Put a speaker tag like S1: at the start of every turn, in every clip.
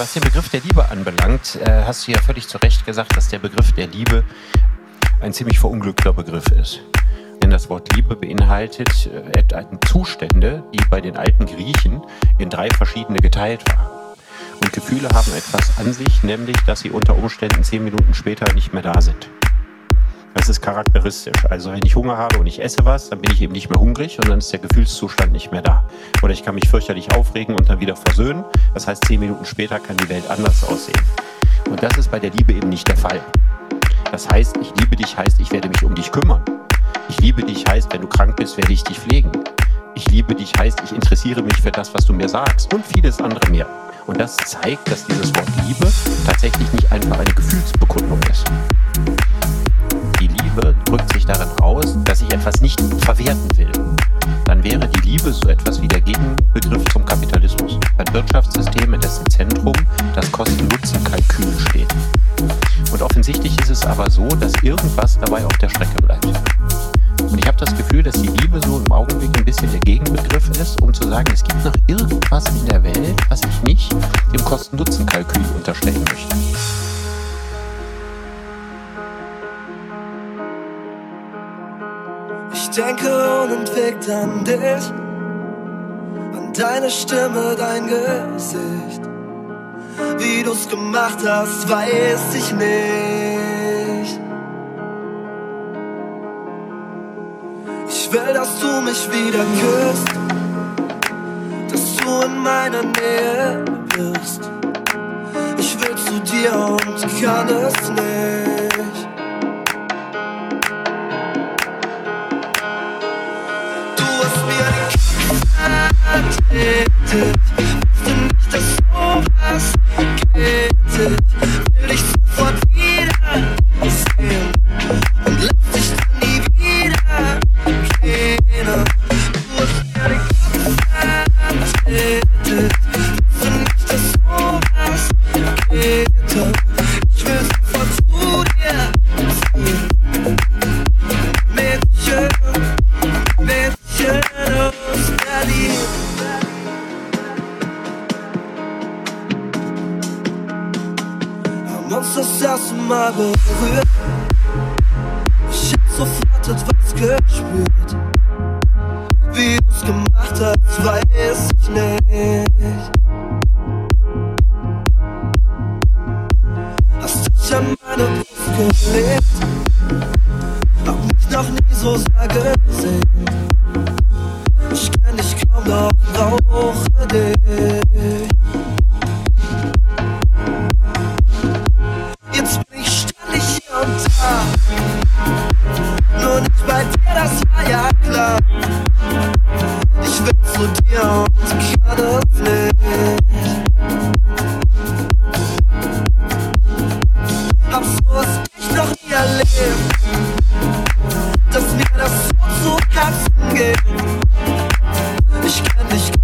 S1: Was den Begriff der Liebe anbelangt, äh, hast du ja völlig zu Recht gesagt, dass der Begriff der Liebe ein ziemlich verunglückter Begriff ist. Denn das Wort Liebe beinhaltet äh, Zustände, die bei den alten Griechen in drei verschiedene geteilt waren. Und Gefühle haben etwas an sich, nämlich, dass sie unter Umständen zehn Minuten später nicht mehr da sind. Das ist charakteristisch. Also wenn ich Hunger habe und ich esse was, dann bin ich eben nicht mehr hungrig und dann ist der Gefühlszustand nicht mehr da. Oder ich kann mich fürchterlich aufregen und dann wieder versöhnen. Das heißt, zehn Minuten später kann die Welt anders aussehen. Und das ist bei der Liebe eben nicht der Fall. Das heißt, ich liebe dich heißt, ich werde mich um dich kümmern. Ich liebe dich heißt, wenn du krank bist, werde ich dich pflegen. Ich liebe dich heißt, ich interessiere mich für das, was du mir sagst und vieles andere mehr. Und das zeigt, dass dieses Wort Liebe tatsächlich nicht einfach eine Gefühlsbekundung ist. Liebe drückt sich darin aus, dass ich etwas nicht verwerten will. Dann wäre die Liebe so etwas wie der Gegenbegriff zum Kapitalismus. Ein Wirtschaftssystem, in dessen Zentrum das Kosten-Nutzen-Kalkül steht. Und offensichtlich ist es aber so, dass irgendwas dabei auf der Strecke bleibt. Und ich habe das Gefühl, dass die Liebe so im Augenblick ein bisschen der Gegenbegriff ist, um zu sagen, es gibt noch irgendwas in der Welt, was ich nicht dem Kosten-Nutzen-Kalkül unterstellen möchte.
S2: Ich denke unentwegt an dich, an deine Stimme, dein Gesicht. Wie du's gemacht hast, weiß ich nicht. Ich will, dass du mich wieder küsst, dass du in meiner Nähe bist. Ich will zu dir und kann es nicht. to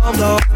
S2: I'm blow.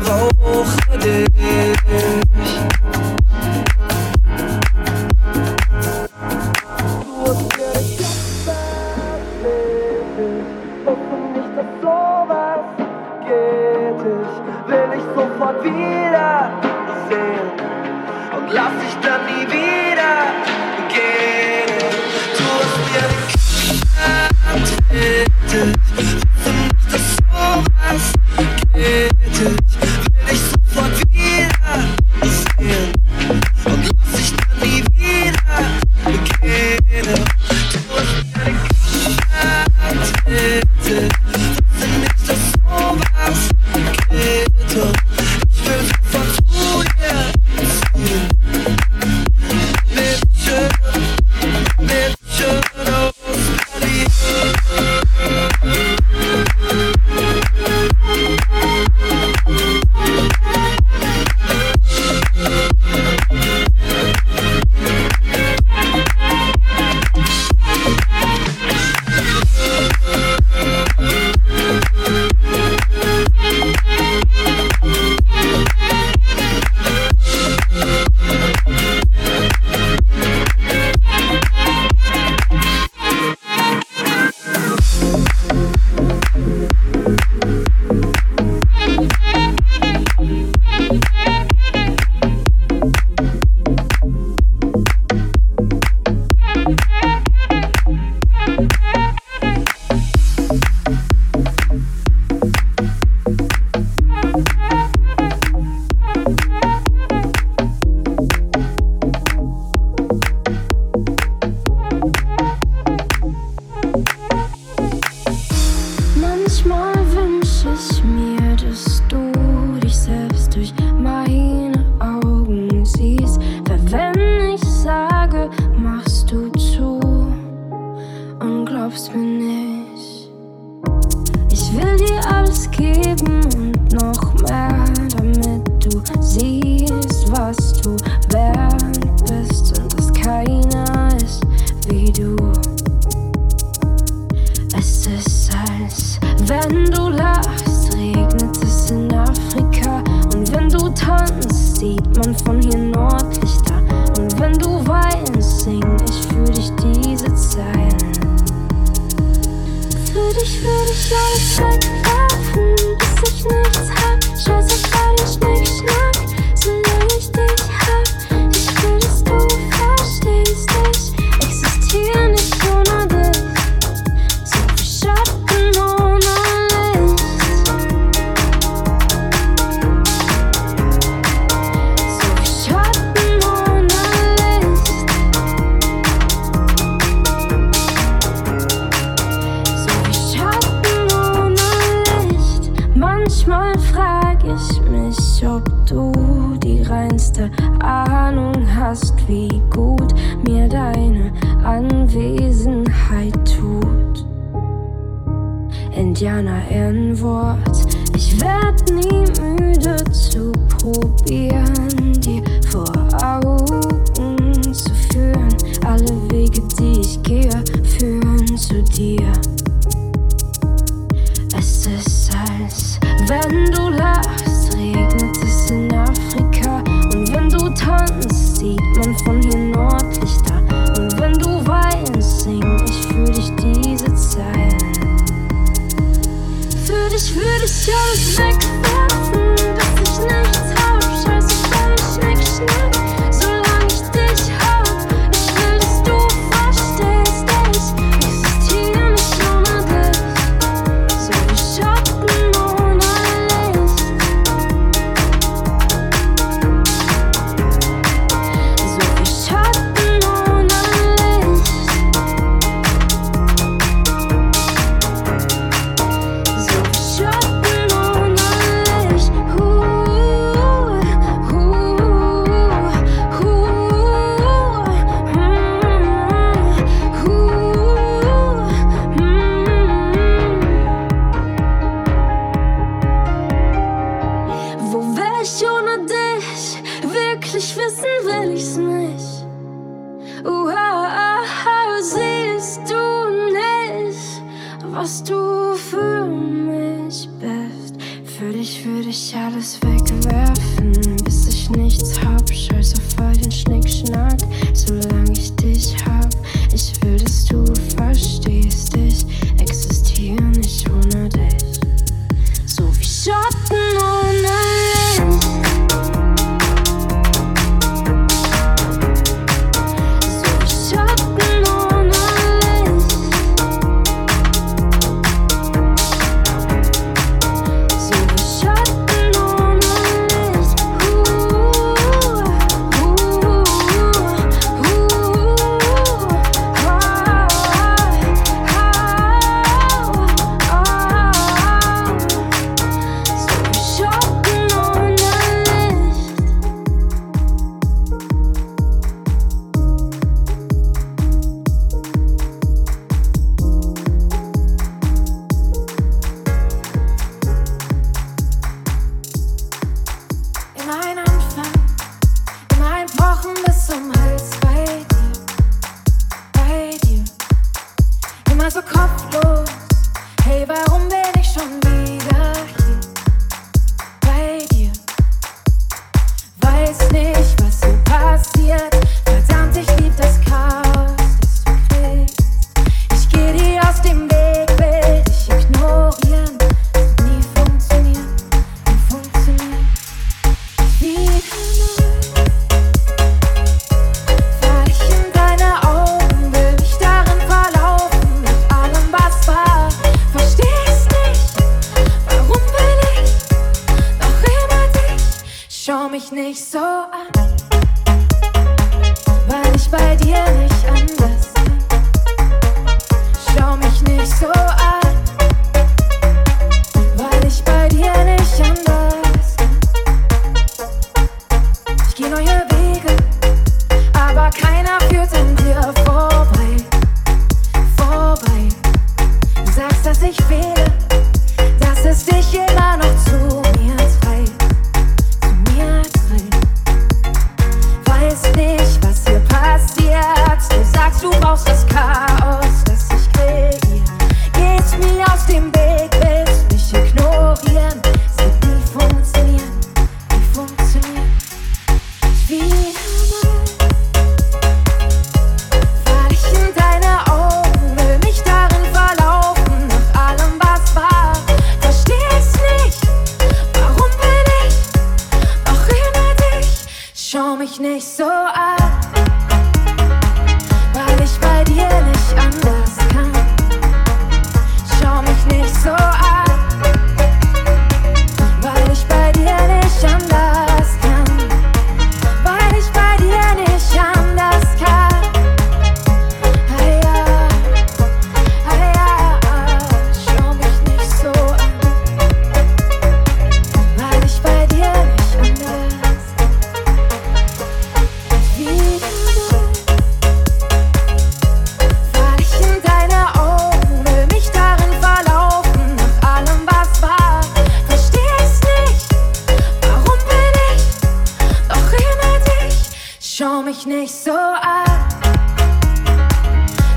S2: War.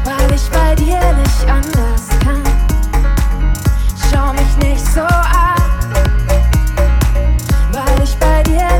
S3: weil ich bei dir nicht anders kann. Schau mich nicht so an, weil ich bei dir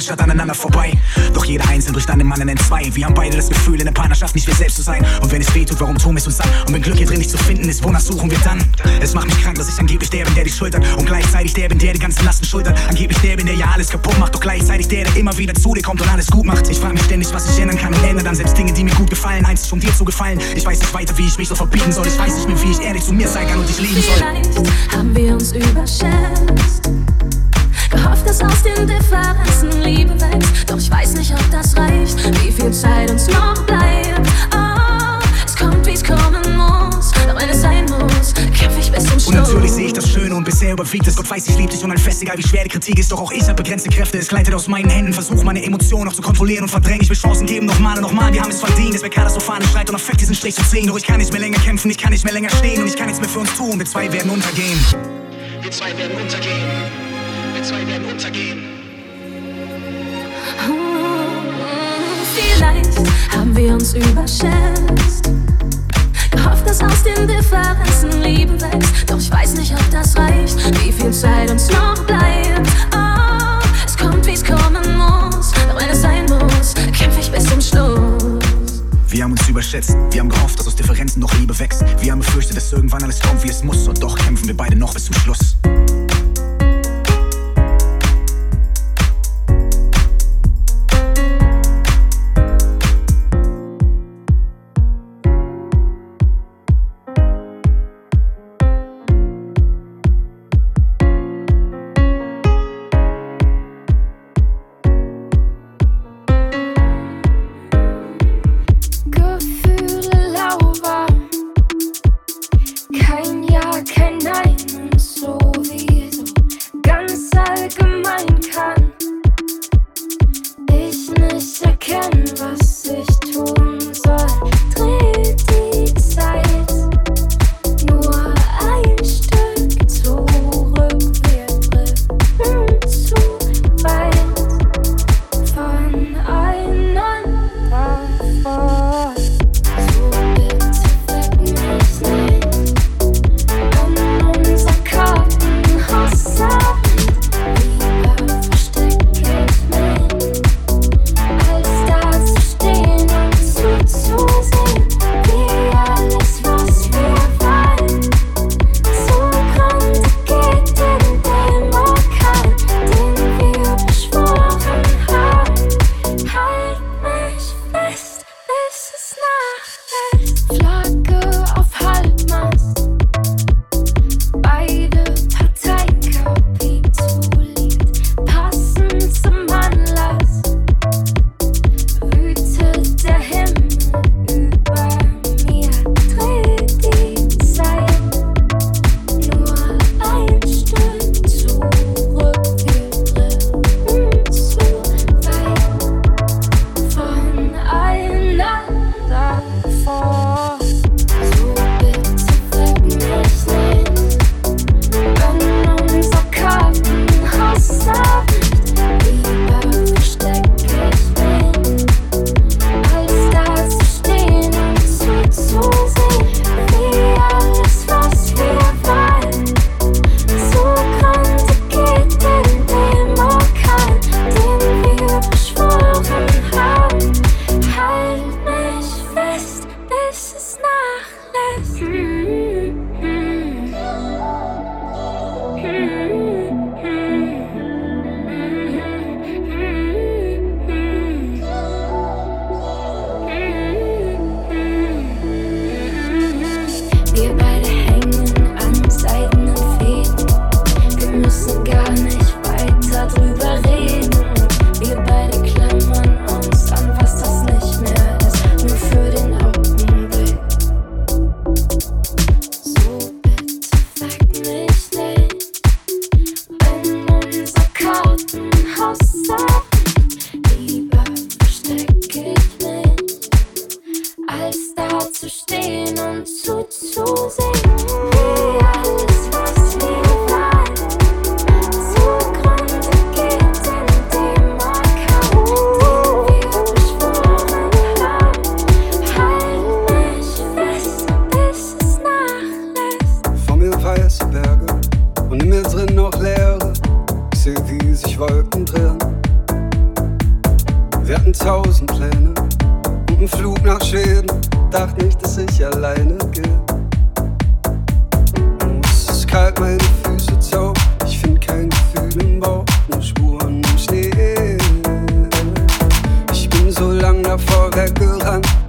S4: vereinen, statt aneinander vorbei. Doch jeder einzeln durch dann im anderen in zwei. Wir haben beide das Gefühl, in der Partnerschaft nicht wir selbst zu sein. Und wenn es weh tut, warum tun wir es uns an? Und wenn Glück hier drin nicht zu finden ist, wonach suchen wir dann? Es macht mich krank, dass ich angeblich der bin, der dich schultert. Und gleichzeitig der bin, der die ganzen Lasten schultert. Angeblich der bin, der ja alles kaputt macht. Doch gleichzeitig der, der immer wieder zu dir kommt und alles gut macht. Ich frage mich ständig, was ich ändern kann und ändere dann selbst Dinge, die mir gut gefallen. Einzig um dir zu gefallen. Ich weiß nicht weiter, wie ich mich so verbiegen soll. Ich weiß nicht mehr, wie ich ehrlich zu mir sein kann und dich lieben soll.
S5: Vielleicht haben wir uns überschätzt. Gehofft, dass aus den Differenzen Liebe wächst. Doch ich weiß nicht, ob das reicht. Wie viel Zeit uns noch bleibt. Oh, es kommt, wie es kommen muss. Doch wenn es sein muss, kämpfe ich bis zum Schluss.
S4: Und natürlich sehe ich das Schöne und bisher überwiegt es. Gott weiß, ich lieb dich und ein Fest, egal wie schwer die Kritik ist. Doch auch ich habe begrenzte Kräfte. Es gleitet aus meinen Händen. Versuche meine Emotionen noch zu kontrollieren und verdrängen. Ich will Chancen geben, nochmal und nochmal. Wir haben es verdient. Es wäre katastrophal, Streit und Affekt diesen Strich zu ziehen. Doch ich kann nicht mehr länger kämpfen, ich kann nicht mehr länger stehen. Und ich kann nichts mehr für uns tun. Wir zwei werden untergehen. Wir zwei werden untergehen. Wir zwei werden untergehen.
S5: Vielleicht haben wir uns überschätzt. Gehofft, dass aus den Differenzen Liebe wächst. Doch ich weiß nicht, ob das reicht. Wie viel Zeit uns noch bleibt. Oh, es kommt, wie es kommen muss. Doch wenn es sein muss, kämpfe ich bis zum Schluss.
S4: Wir haben uns überschätzt. Wir haben gehofft, dass aus Differenzen noch Liebe wächst. Wir haben befürchtet, dass irgendwann alles kommt, wie es muss. Und doch kämpfen wir beide noch bis zum Schluss.
S5: Spuren im Schnee. Ich bin so lang davor weggerannt.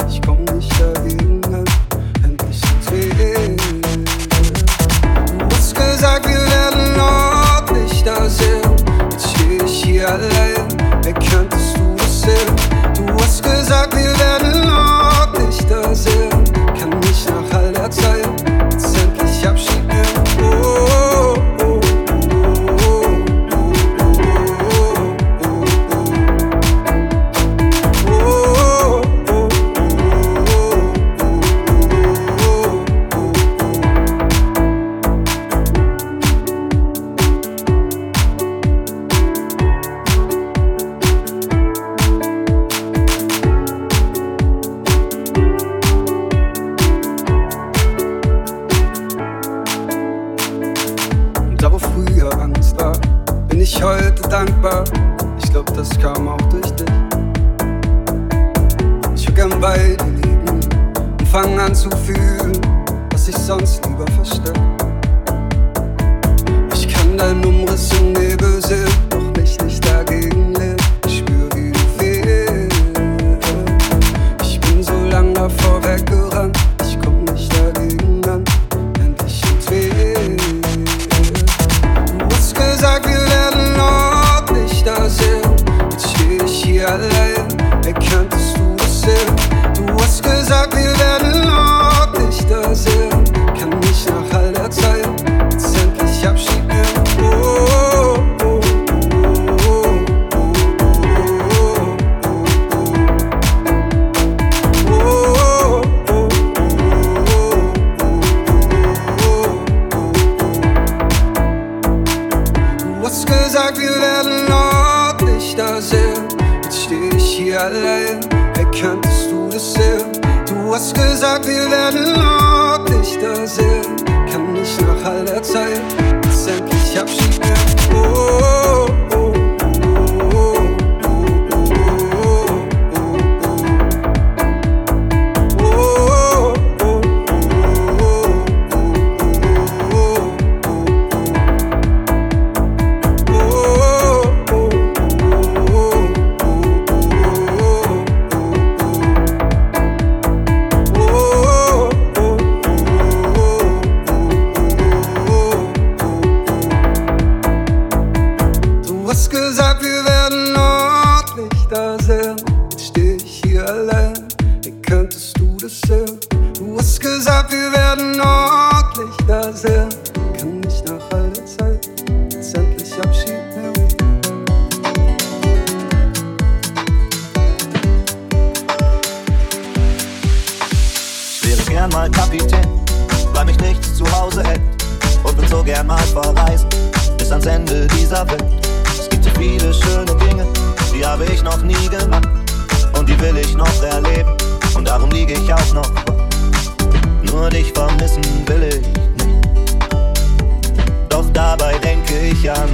S5: dich an.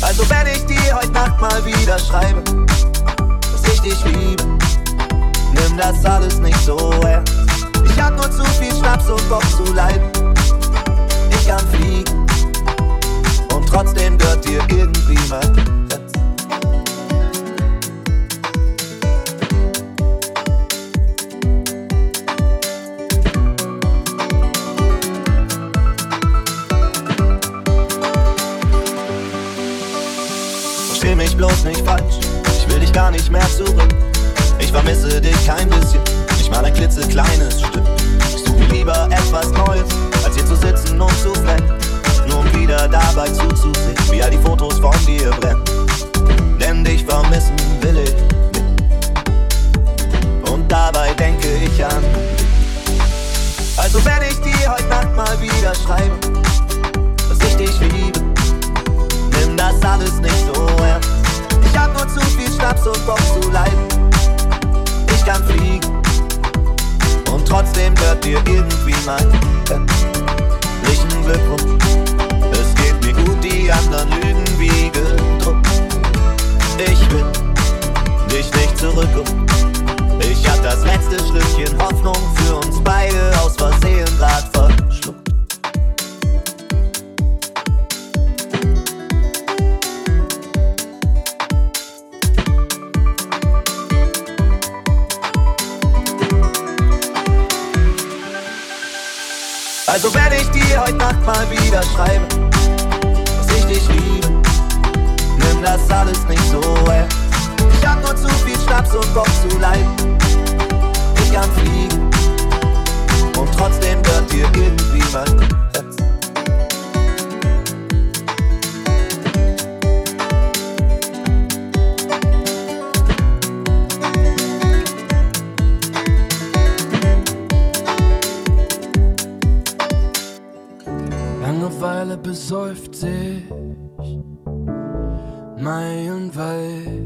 S6: Also wenn ich dir heute Nacht mal wieder schreibe, dass ich dich liebe, nimm das alles nicht so ernst. Ich hab nur zu viel Schnaps und Bock zu leiden. Ich kann Fliegen und trotzdem gehört dir irgendwie mal. bloß nicht falsch. Ich will dich gar nicht mehr zurück. Ich vermisse dich kein bisschen. Ich mal ein klitzekleines Stück. Ich suche lieber etwas Neues, als hier zu sitzen und zu flennen. Nur
S7: um wieder dabei zuzusehen, wie all die Fotos von dir brennen. Denn dich vermissen will ich. Und dabei denke ich an.
S8: Also werde ich dir heute Nacht mal wieder schreiben, dass ich
S9: dich liebe, nimm das alles nicht so
S10: ernst. Ich hab nur zu viel Schnaps und Bock zu leiden. Ich kann fliegen und trotzdem hört dir irgendwie mein Herzlichen Glückwunsch. Es geht mir gut, die anderen lügen wie gedruckt. Ich will dich nicht zurückkommen. Ich hab das letzte Schlückchen Hoffnung für uns beide aus Versehen grad Also wenn ich dir heute Nacht mal wieder schreibe, dass ich dich liebe, nimm das alles nicht so ernst. Ich
S11: hab nur zu viel Schnaps und Bock zu leiden. Ich kann fliegen und trotzdem wird dir irgendwie mein besäuft sich meilenweit.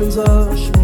S11: emotions are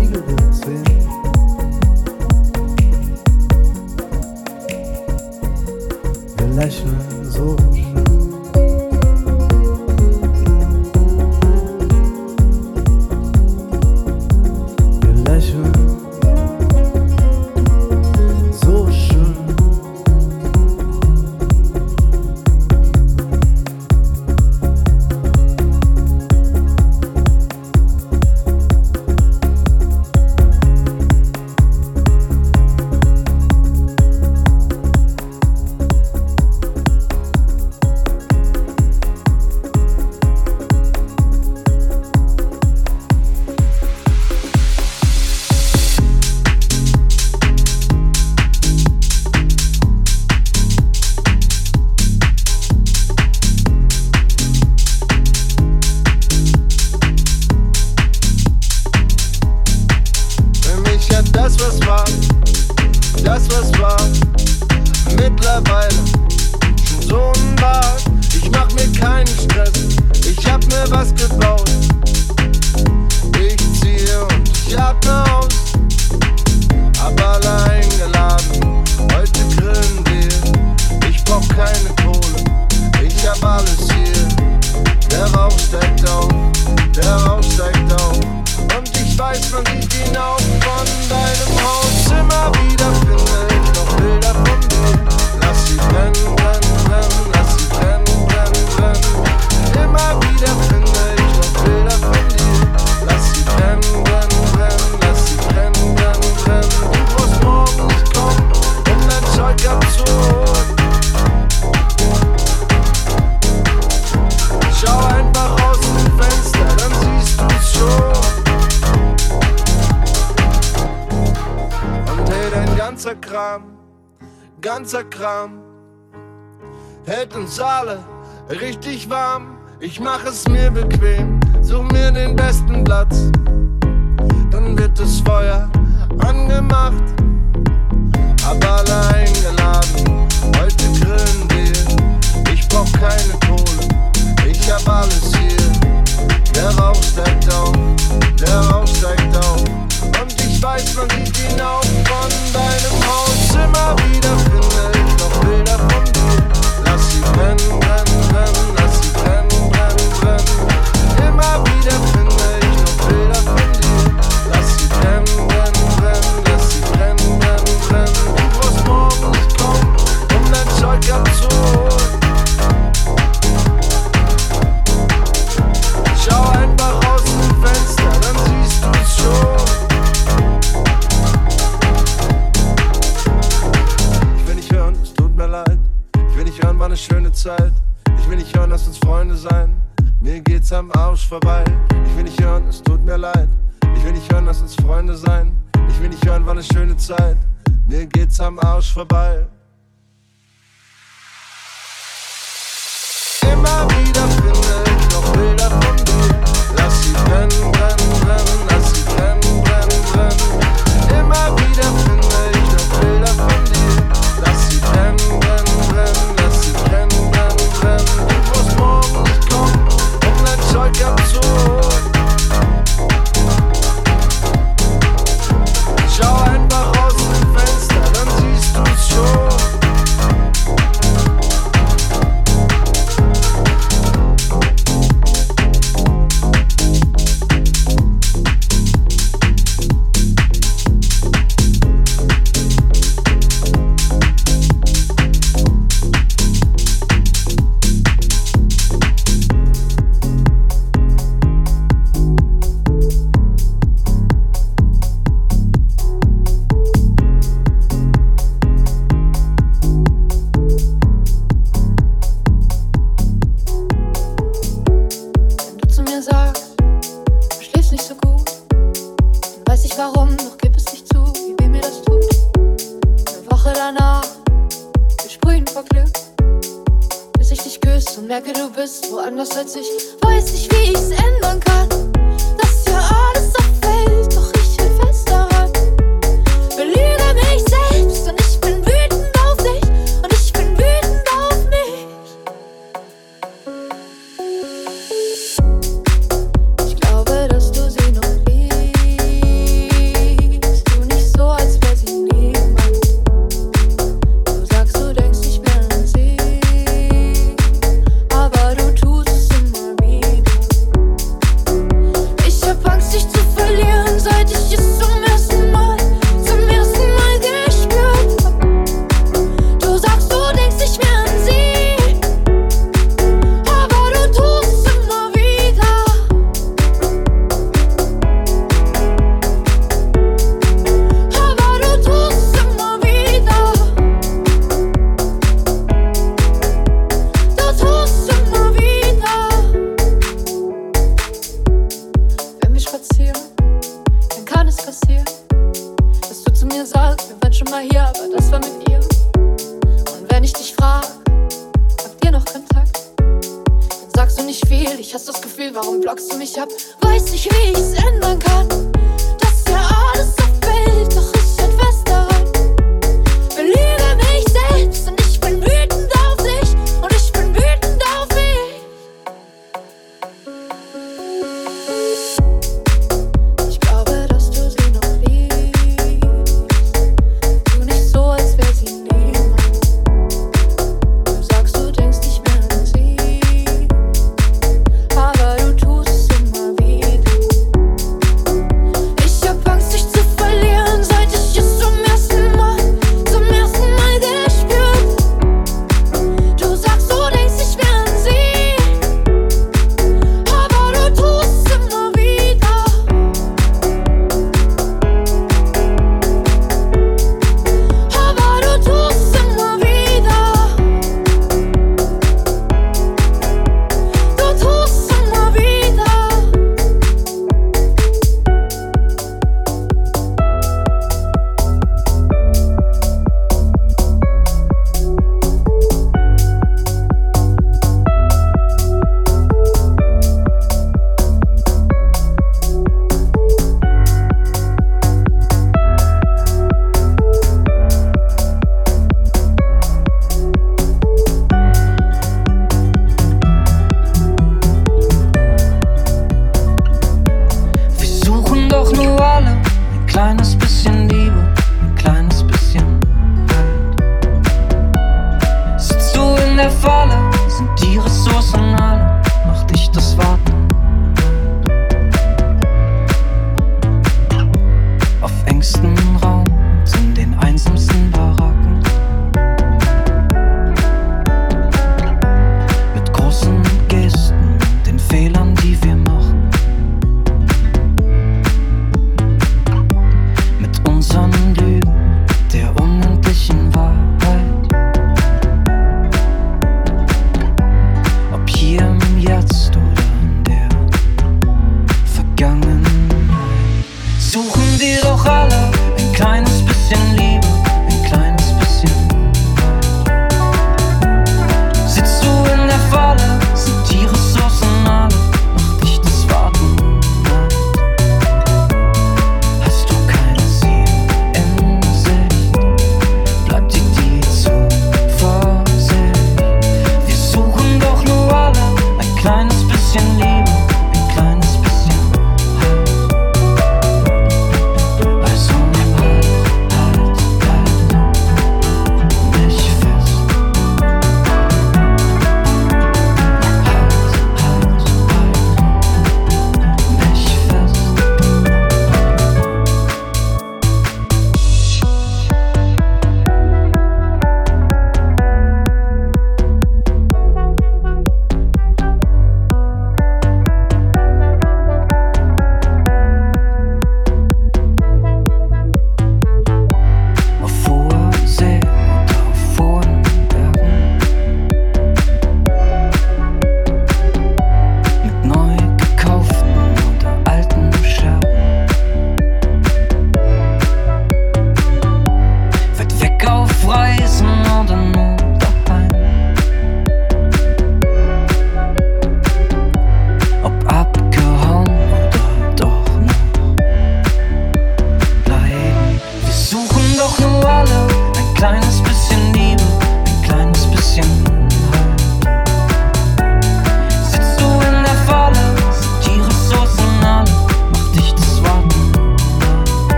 S11: ganzer Kram hält uns alle richtig warm. Ich mach es mir bequem, such mir den besten Platz. Dann wird das Feuer angemacht, aber alle eingeladen. Heute grillen
S9: wir, ich brauch keine Kohle, ich hab alles hier. Der Rauch steigt auf, der Rauch steigt auf. Und ich weiß, man sieht ihn auch von deinem Haus immer wieder.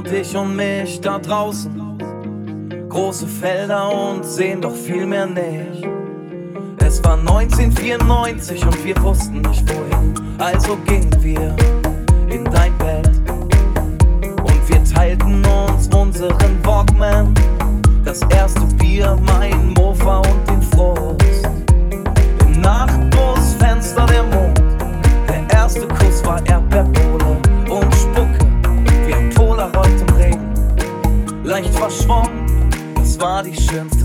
S12: und dich
S13: und mich da draußen. Große Felder und sehen doch viel mehr nicht. Es war 1994 und wir wussten nicht wohin, also gingen wir in dein Bett. Und wir teilten uns unseren Walkman, das erste Bier, mein Mofa
S14: Party schön